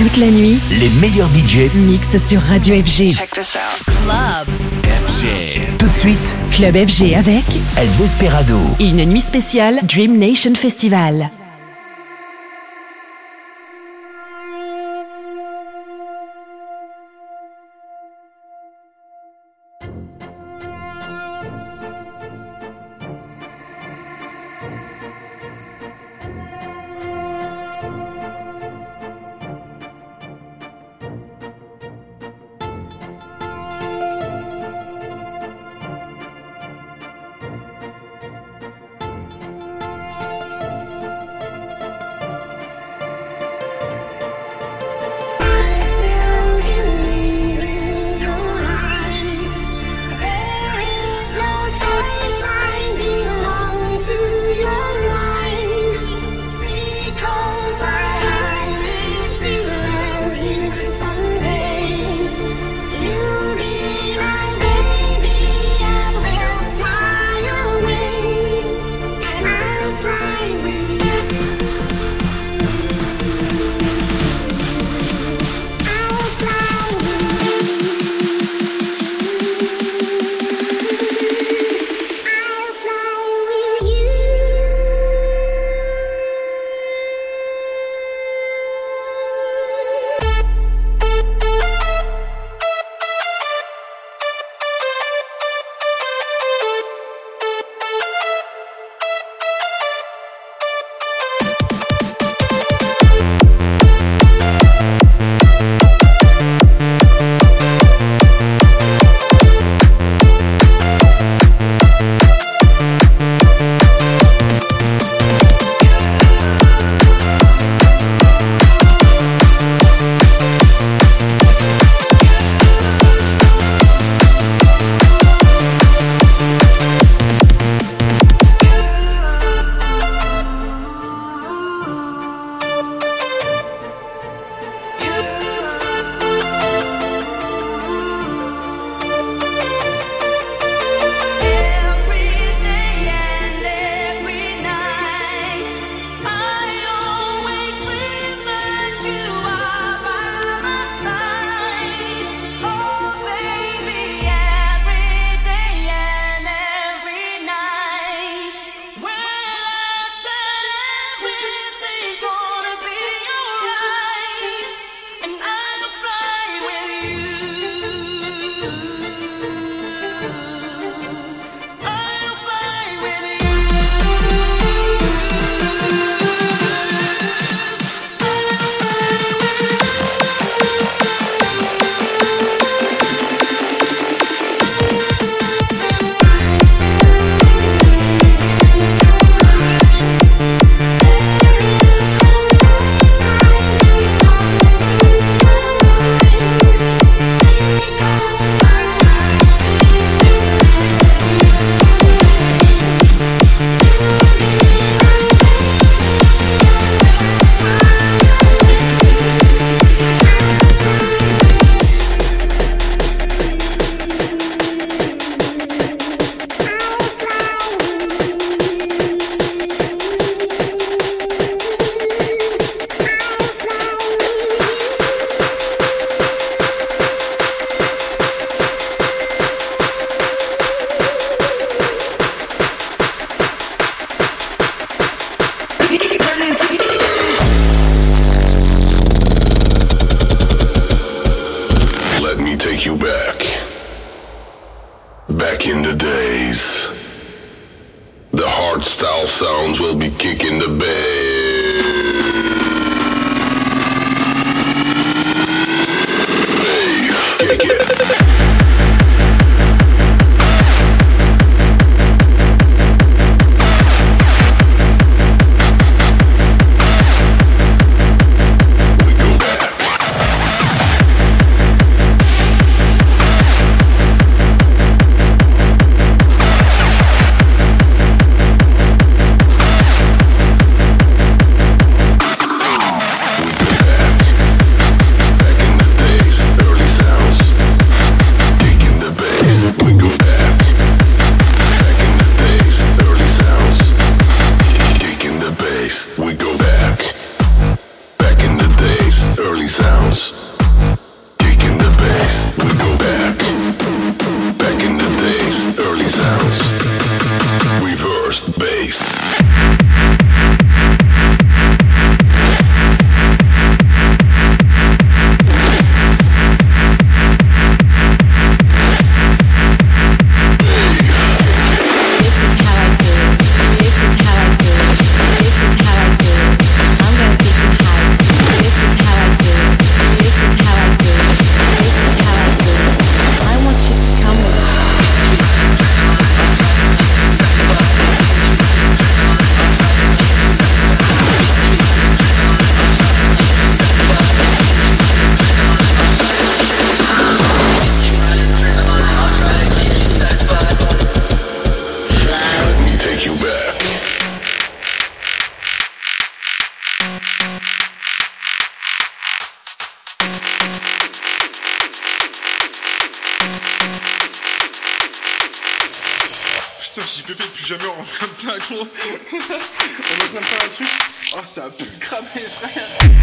Toute la nuit, Les meilleurs budgets mix sur Radio FG. Check this out. Club. FG. Tout de suite, Club FG avec El Desperado. une nuit spéciale Dream Nation Festival. On est en train un truc. Oh, ça a pu cramer, frère.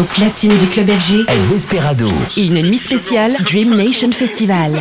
Au platine du club FG, El Desperado. Une nuit spéciale Dream Nation Festival.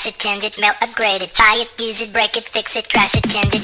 trash it, change it, melt, upgrade it, Buy it, use it, break it, fix it, trash it, change it.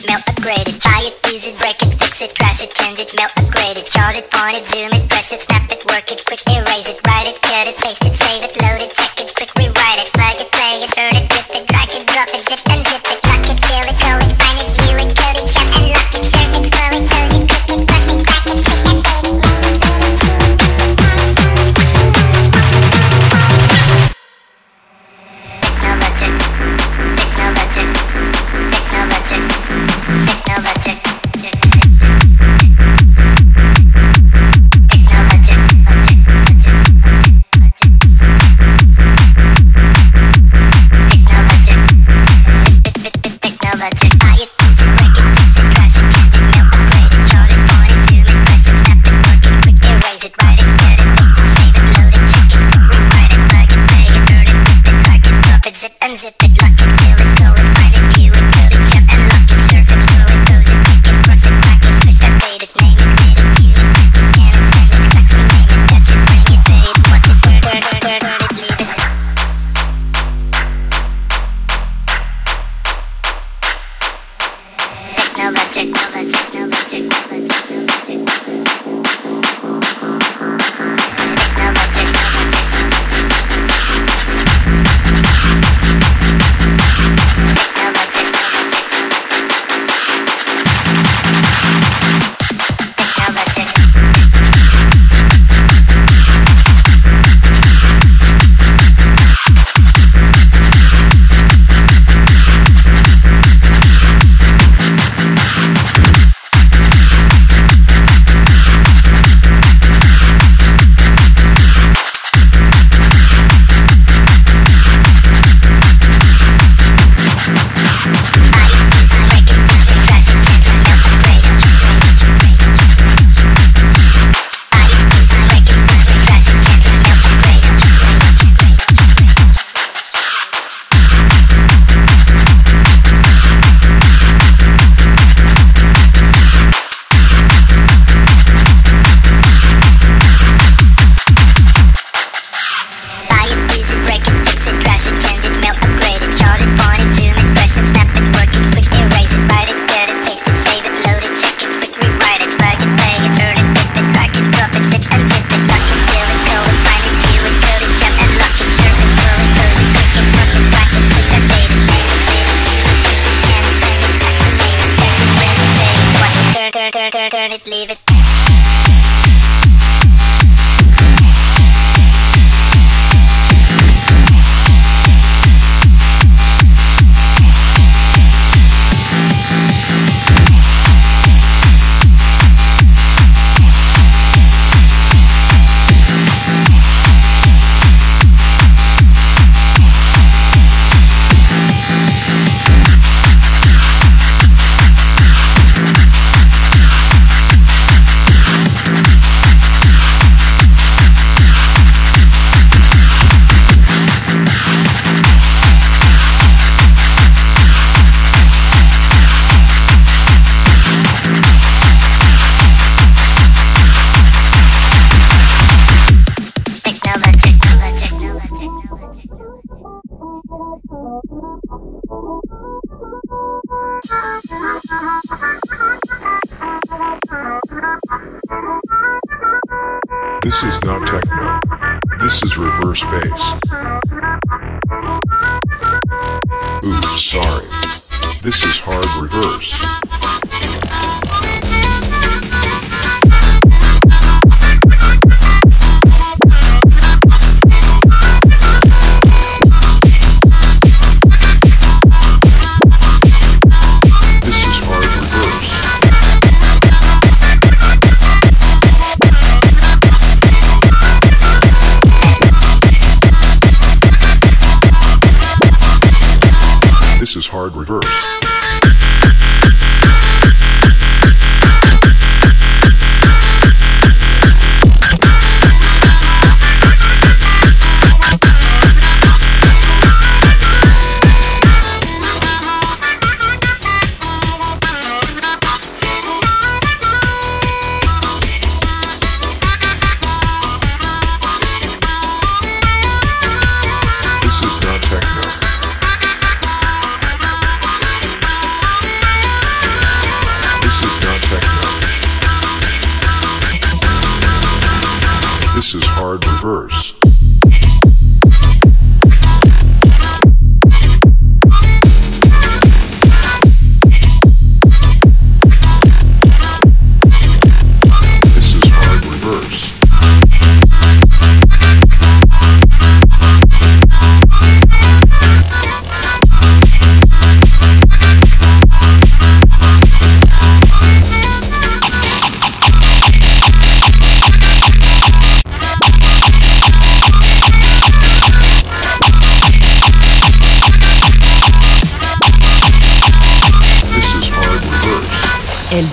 hard reverse.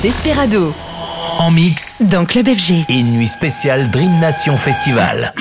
Desperado. En mix dans Club FG. Et une nuit spéciale Dream Nation Festival.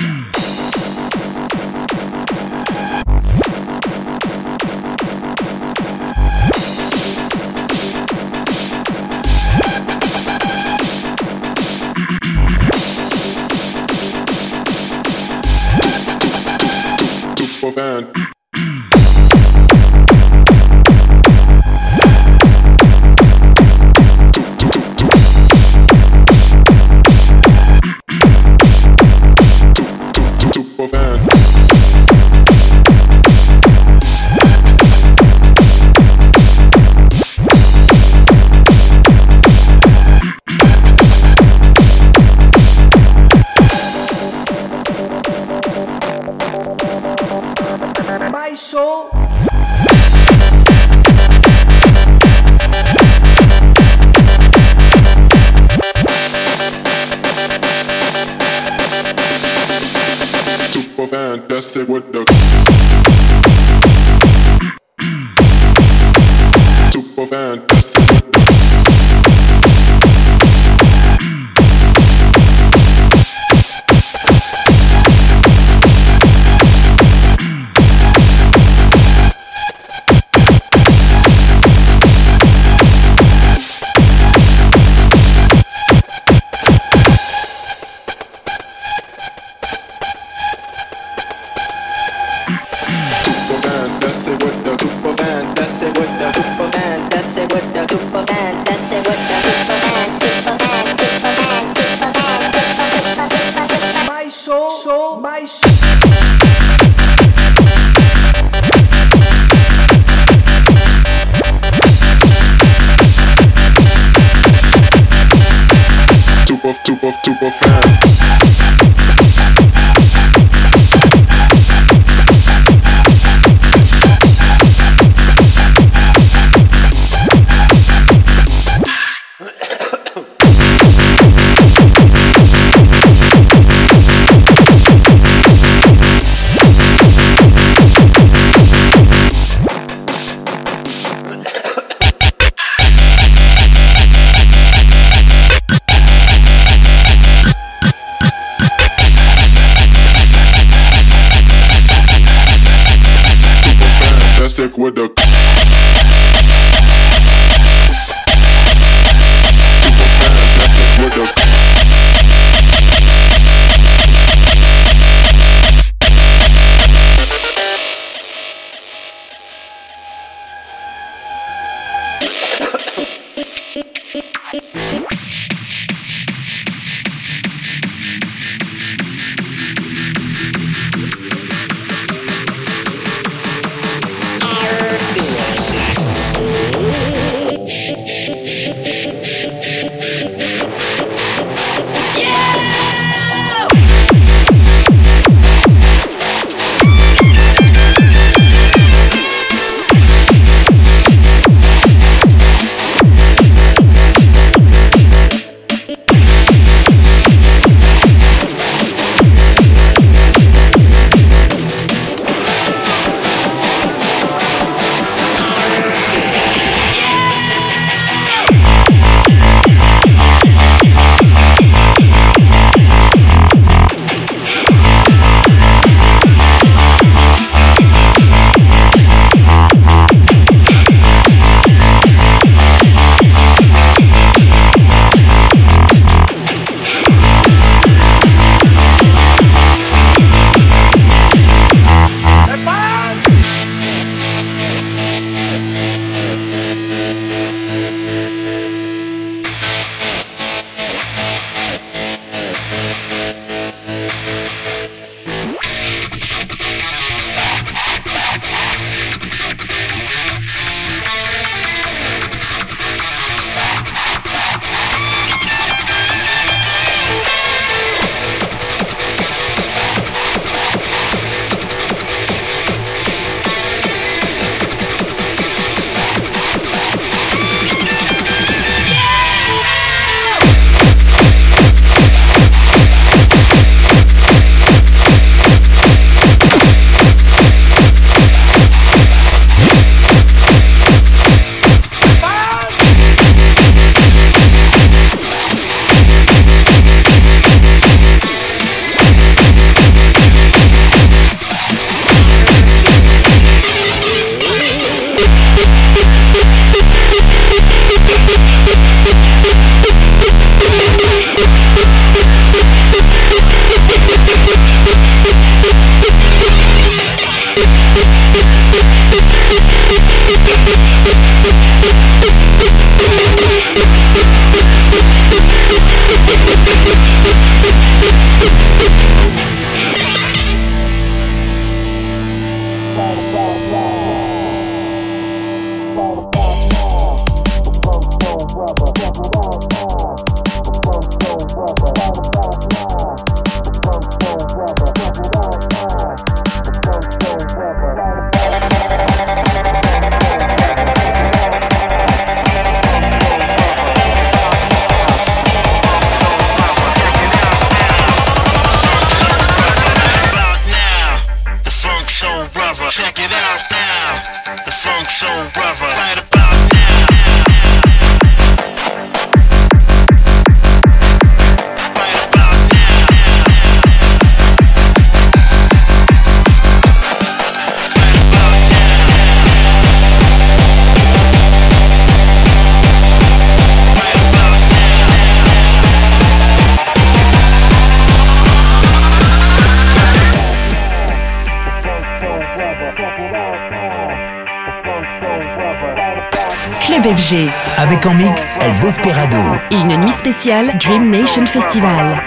Avec en mix El Desperado. Et une nuit spéciale Dream Nation Festival.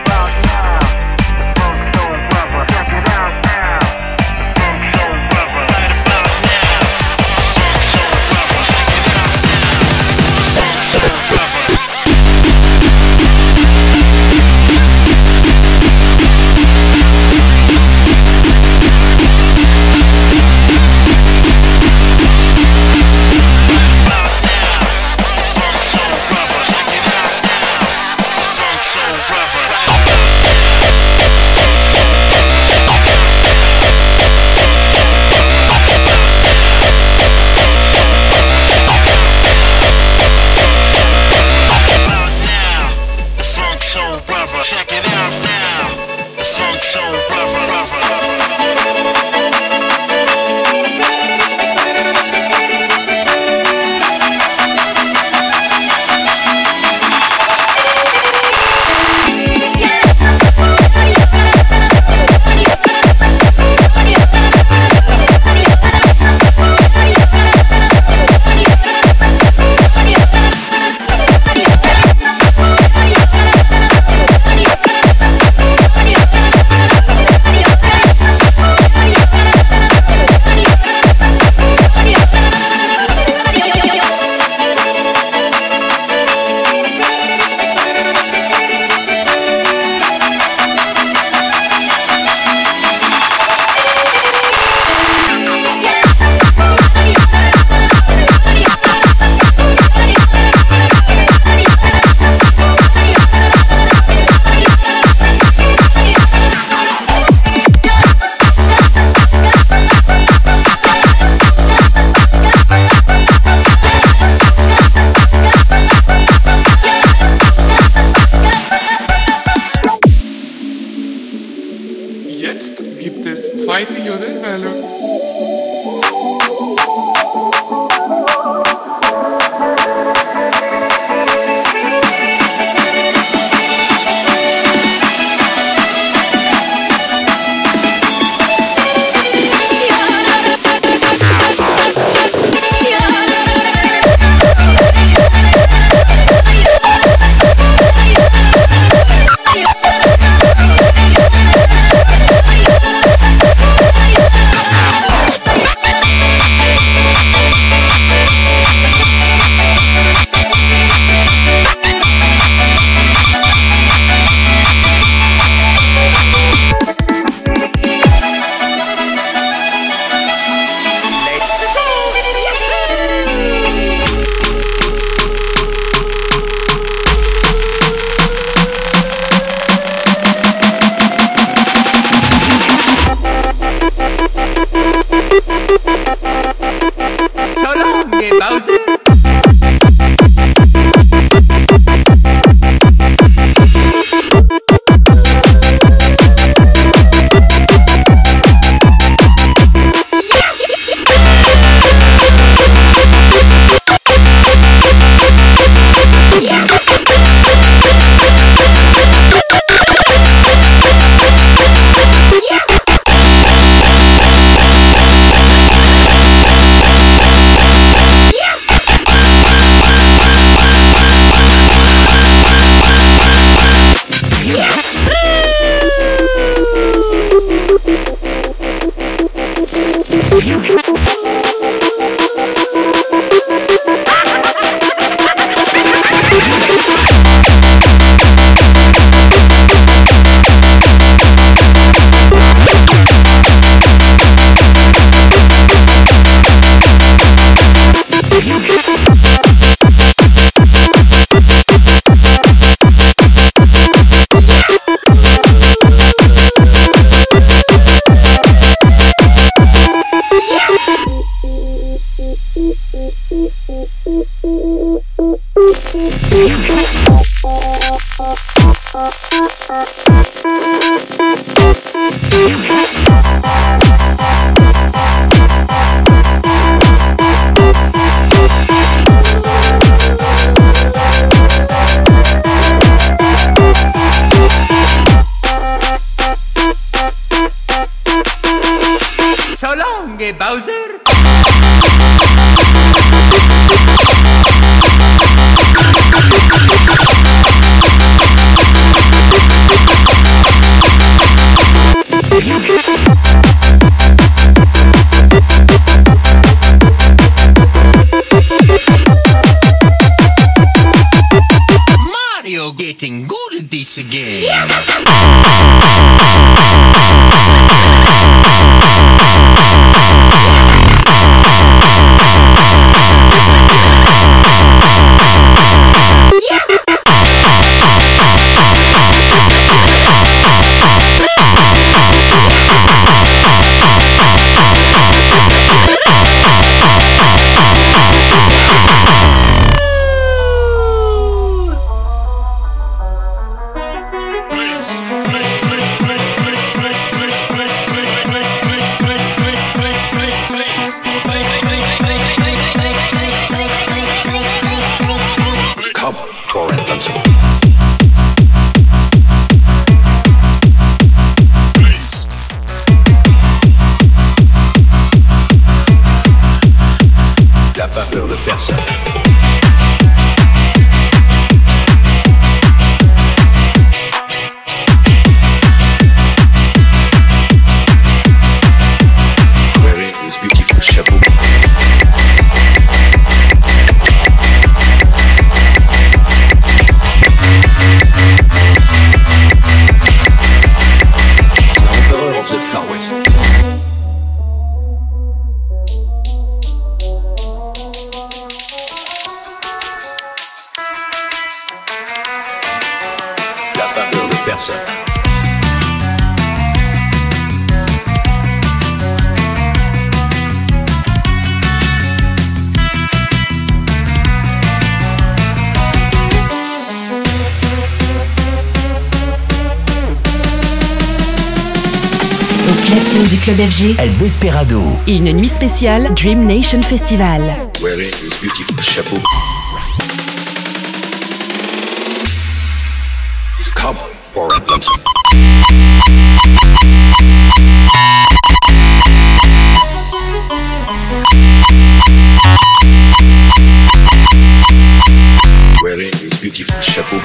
FG, El Desperado. Et une nuit spéciale Dream Nation Festival. Wearing this beautiful chapeau. It's a cowboy for a lonesome. Wearing this beautiful chapeau.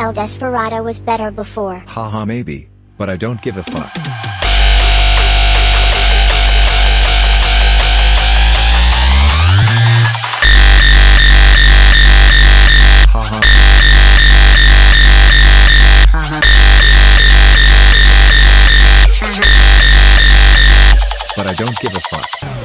El Desperado was better before. Haha maybe, but I don't give a fuck. Haha. But I don't give a fuck.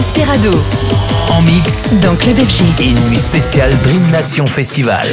Desperado. En mix dans Club FG. Et une nuit spéciale Dream Nation Festival.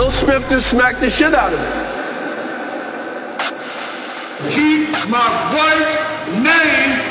Will Smith just smacked the shit out of me. Keep my wife's name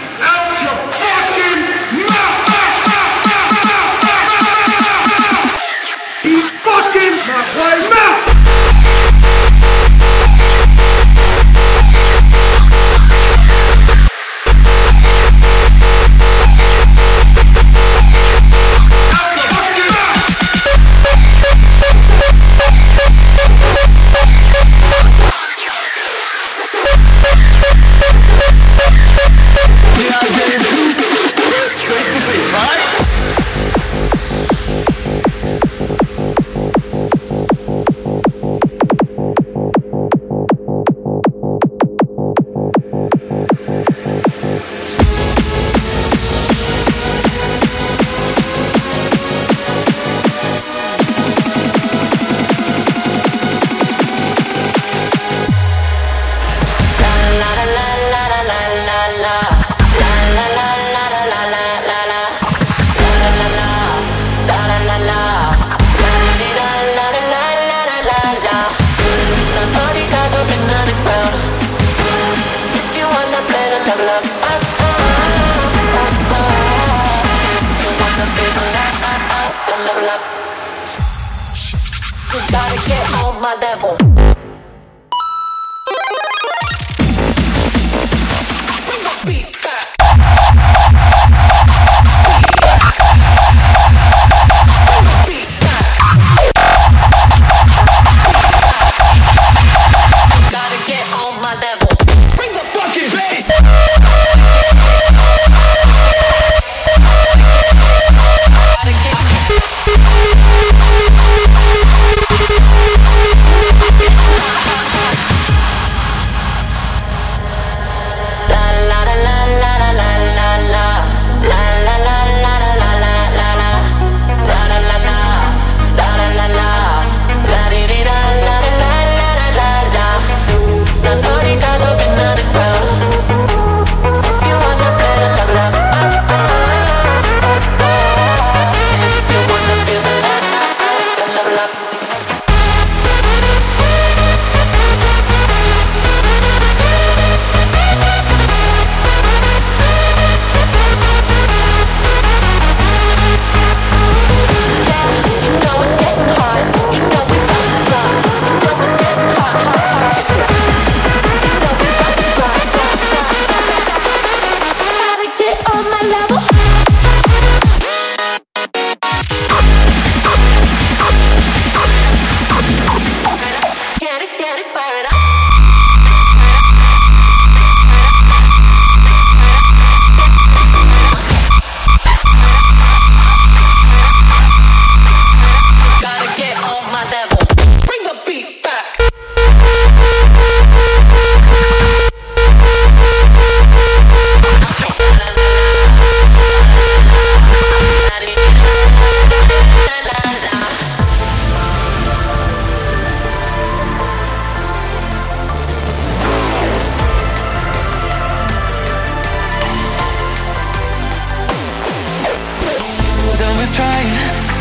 bass. keep trying.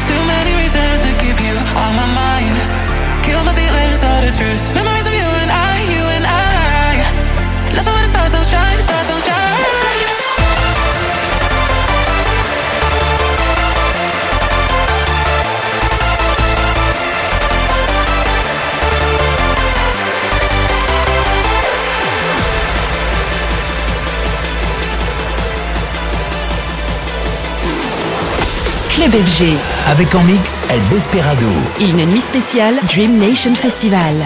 Too many reasons to keep you on my mind. Kill my feelings, all the truth. Memories of you and I, you and I. Love it when the stars don't shine. Club FG. Avec en mix El Desperado. Et une nuit spéciale Dream Nation Festival.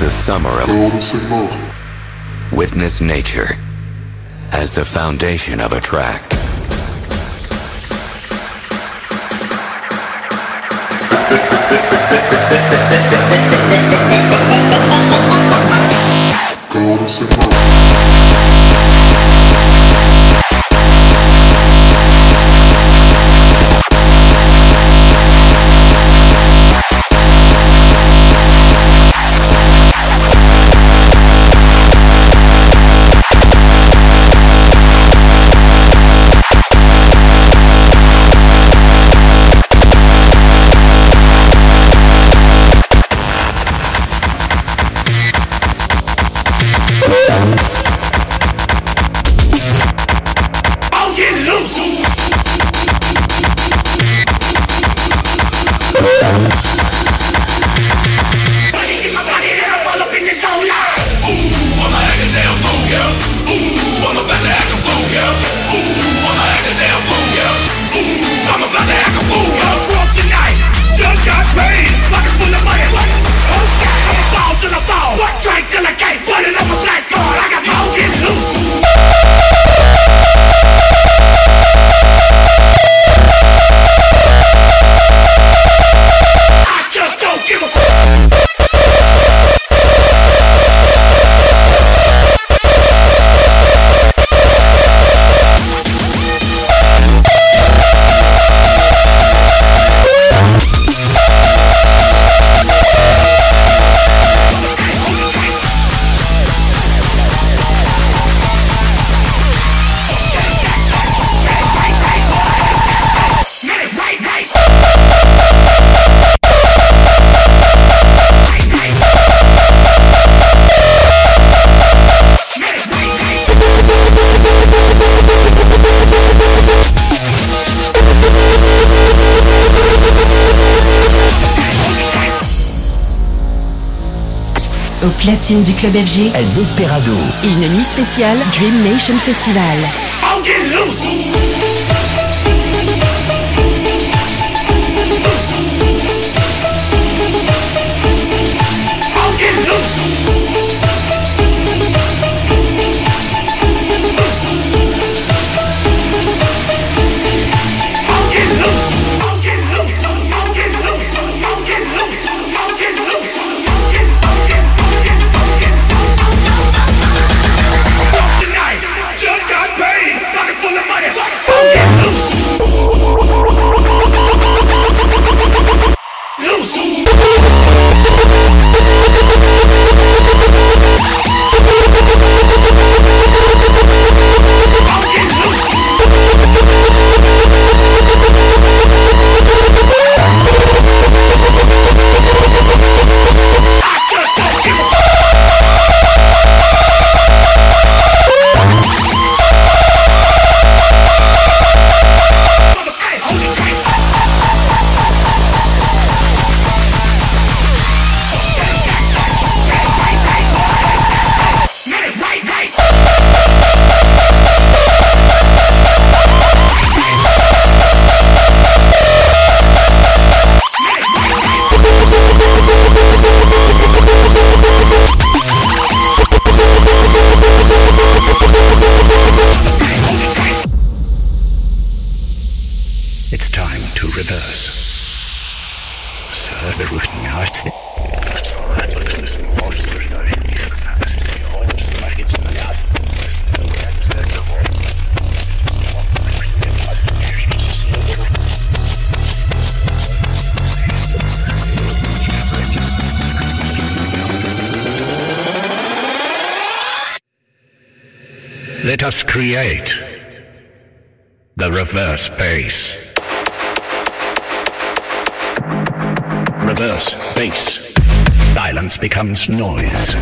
the summer of witness nature as the foundation of a track. Golden Symbol. du club FG, El Desperado. Une nuit spéciale Dream Nation Festival. Loose. create the reverse bass. Reverse bass. Silence becomes noise.